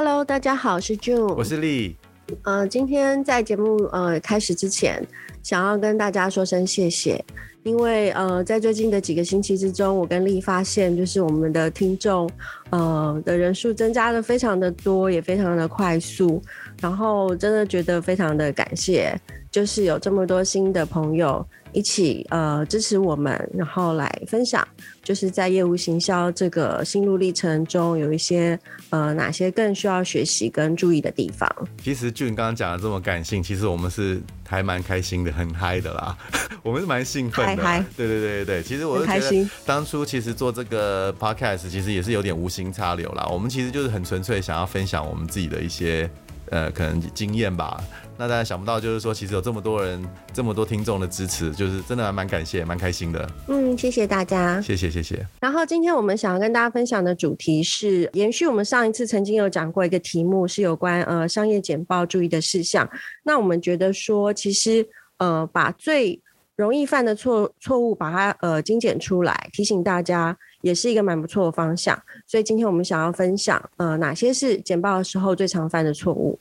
Hello，大家好，我是 June，我是丽。呃，今天在节目呃开始之前，想要跟大家说声谢谢，因为呃在最近的几个星期之中，我跟丽发现，就是我们的听众呃的人数增加的非常的多，也非常的快速，然后真的觉得非常的感谢，就是有这么多新的朋友。一起呃支持我们，然后来分享，就是在业务行销这个心路历程中，有一些呃哪些更需要学习跟注意的地方。其实就你刚刚讲的这么感性，其实我们是还蛮开心的，很嗨的啦。我们是蛮兴奋的，嗨对对对对，其实我就觉得当初其实做这个 podcast 其实也是有点无心插柳啦。我们其实就是很纯粹想要分享我们自己的一些呃可能经验吧。那大家想不到，就是说，其实有这么多人，这么多听众的支持，就是真的还蛮感谢，蛮开心的。嗯，谢谢大家，谢谢谢谢。然后今天我们想要跟大家分享的主题是延续我们上一次曾经有讲过一个题目，是有关呃商业简报注意的事项。那我们觉得说，其实呃把最容易犯的错错误把它呃精简出来，提醒大家，也是一个蛮不错的方向。所以今天我们想要分享呃哪些是简报的时候最常犯的错误。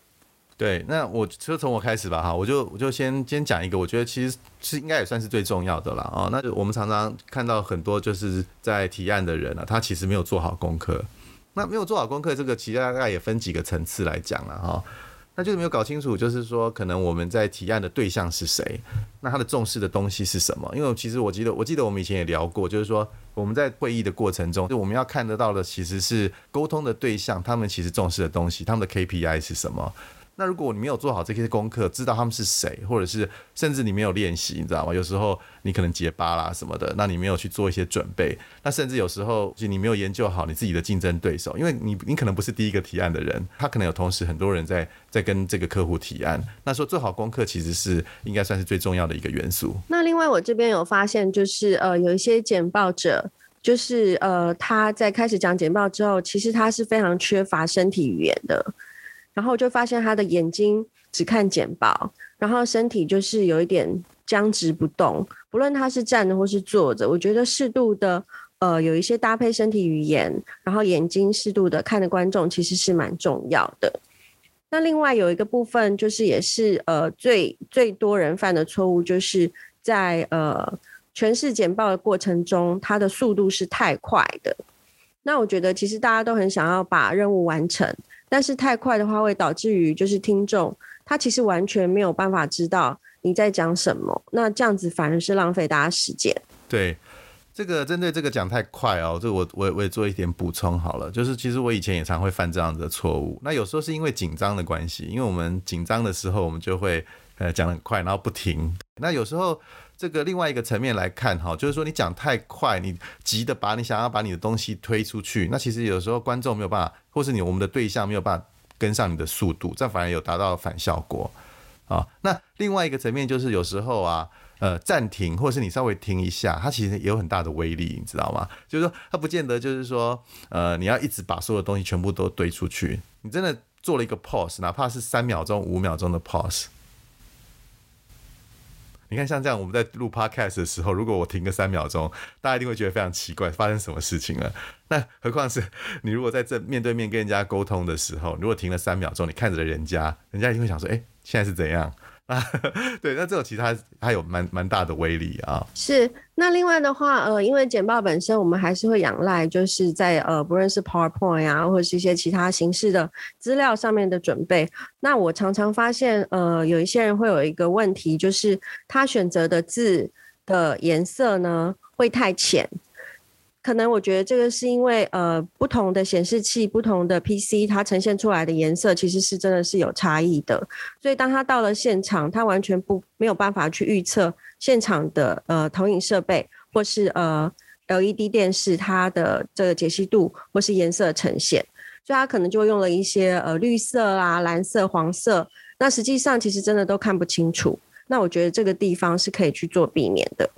对，那我就从我开始吧哈，我就我就先先讲一个，我觉得其实是应该也算是最重要的了啊。那我们常常看到很多就是在提案的人啊，他其实没有做好功课。那没有做好功课，这个其实大概也分几个层次来讲了哈。那就是没有搞清楚，就是说可能我们在提案的对象是谁，那他的重视的东西是什么？因为其实我记得我记得我们以前也聊过，就是说我们在会议的过程中，就我们要看得到的其实是沟通的对象，他们其实重视的东西，他们的 KPI 是什么？那如果你没有做好这些功课，知道他们是谁，或者是甚至你没有练习，你知道吗？有时候你可能结巴啦什么的，那你没有去做一些准备，那甚至有时候就你没有研究好你自己的竞争对手，因为你你可能不是第一个提案的人，他可能有同时很多人在在跟这个客户提案。那说做好功课其实是应该算是最重要的一个元素。那另外我这边有发现，就是呃有一些简报者，就是呃他在开始讲简报之后，其实他是非常缺乏身体语言的。然后就发现他的眼睛只看简报，然后身体就是有一点僵直不动，不论他是站着或是坐着，我觉得适度的呃有一些搭配身体语言，然后眼睛适度的看的观众其实是蛮重要的。那另外有一个部分就是也是呃最最多人犯的错误，就是在呃诠释简报的过程中，它的速度是太快的。那我觉得其实大家都很想要把任务完成。但是太快的话，会导致于就是听众他其实完全没有办法知道你在讲什么，那这样子反而是浪费大家时间。对，这个针对这个讲太快哦，这个我我我也做一点补充好了，就是其实我以前也常会犯这样子的错误。那有时候是因为紧张的关系，因为我们紧张的时候，我们就会呃讲得很快，然后不停。那有时候。这个另外一个层面来看，哈，就是说你讲太快，你急的把你想要把你的东西推出去，那其实有时候观众没有办法，或是你我们的对象没有办法跟上你的速度，这反而有达到反效果啊。那另外一个层面就是有时候啊，呃，暂停或是你稍微停一下，它其实也有很大的威力，你知道吗？就是说它不见得就是说，呃，你要一直把所有东西全部都堆出去，你真的做了一个 pause，哪怕是三秒钟、五秒钟的 pause。你看，像这样，我们在录 podcast 的时候，如果我停个三秒钟，大家一定会觉得非常奇怪，发生什么事情了？那何况是你如果在这面对面跟人家沟通的时候，如果停了三秒钟，你看着人家，人家一定会想说：“哎，现在是怎样？”啊，对，那这种其实它还有蛮蛮大的威力啊。是，那另外的话，呃，因为简报本身，我们还是会仰赖，就是在呃，不论是 PowerPoint 啊，或者是一些其他形式的资料上面的准备。那我常常发现，呃，有一些人会有一个问题，就是他选择的字的颜色呢，会太浅。可能我觉得这个是因为呃不同的显示器、不同的 PC，它呈现出来的颜色其实是真的是有差异的。所以当他到了现场，他完全不没有办法去预测现场的呃投影设备或是呃 LED 电视它的这个解析度或是颜色呈现，所以他可能就用了一些呃绿色啊、蓝色、黄色，那实际上其实真的都看不清楚。那我觉得这个地方是可以去做避免的。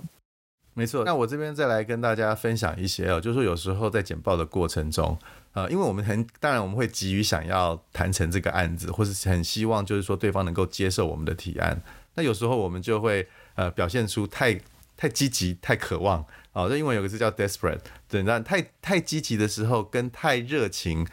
没错，那我这边再来跟大家分享一些哦，就是说有时候在简报的过程中，呃，因为我们很当然我们会急于想要谈成这个案子，或是很希望就是说对方能够接受我们的提案，那有时候我们就会呃表现出太太积极、太渴望哦，就因为有个字叫 desperate，对，那太太积极的时候跟太热情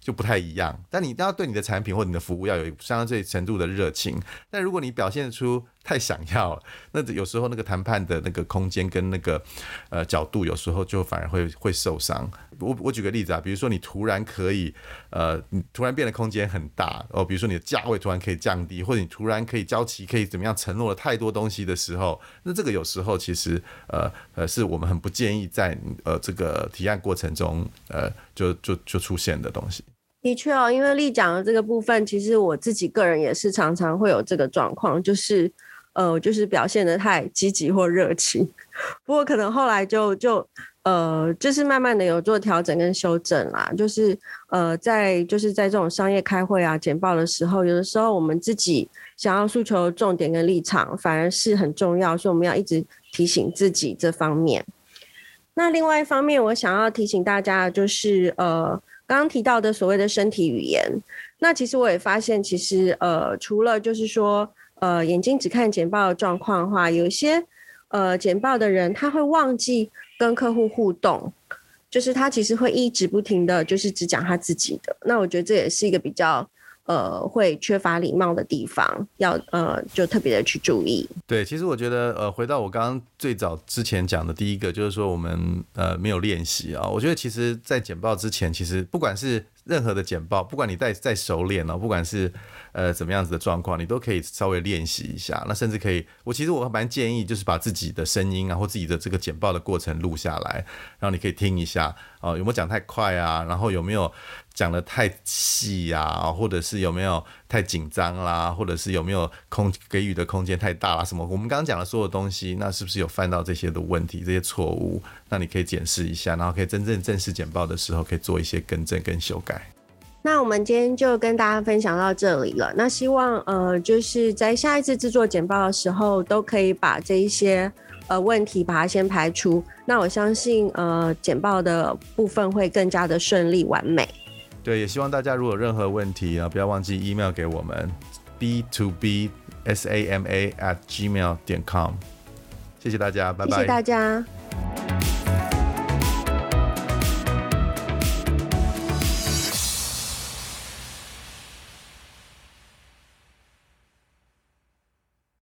就不太一样。但你要对你的产品或你的服务要有相对程度的热情。但如果你表现出太想要了，那有时候那个谈判的那个空间跟那个呃角度，有时候就反而会会受伤。我我举个例子啊，比如说你突然可以呃，你突然变得空间很大哦，比如说你的价位突然可以降低，或者你突然可以交期可以怎么样承诺了太多东西的时候，那这个有时候其实呃呃是我们很不建议在呃这个提案过程中呃就就就出现的东西。的确哦，因为丽讲的这个部分，其实我自己个人也是常常会有这个状况，就是。呃，就是表现得太积极或热情，不过可能后来就就呃，就是慢慢的有做调整跟修正啦。就是呃，在就是在这种商业开会啊、简报的时候，有的时候我们自己想要诉求重点跟立场，反而是很重要，所以我们要一直提醒自己这方面。那另外一方面，我想要提醒大家的就是呃，刚刚提到的所谓的身体语言，那其实我也发现，其实呃，除了就是说。呃，眼睛只看简报的状况的话，有一些呃简报的人他会忘记跟客户互动，就是他其实会一直不停的就是只讲他自己的。那我觉得这也是一个比较呃会缺乏礼貌的地方，要呃就特别的去注意。对，其实我觉得呃回到我刚刚最早之前讲的第一个，就是说我们呃没有练习啊。我觉得其实在简报之前，其实不管是任何的简报，不管你再再熟练哦，不管是。呃，怎么样子的状况，你都可以稍微练习一下。那甚至可以，我其实我蛮建议，就是把自己的声音啊，或自己的这个简报的过程录下来，然后你可以听一下，哦，有没有讲太快啊？然后有没有讲的太细呀？或者是有没有太紧张啦？或者是有没有空给予的空间太大啦？什么？我们刚刚讲的所有东西，那是不是有犯到这些的问题、这些错误？那你可以检视一下，然后可以真正正式简报的时候，可以做一些更正跟修改。那我们今天就跟大家分享到这里了。那希望呃，就是在下一次制作简报的时候，都可以把这一些呃问题把它先排除。那我相信呃，简报的部分会更加的顺利完美。对，也希望大家如果有任何问题啊，不要忘记 email 给我们 b to b s a m a at gmail 点 com。谢谢大家，拜拜。谢谢大家。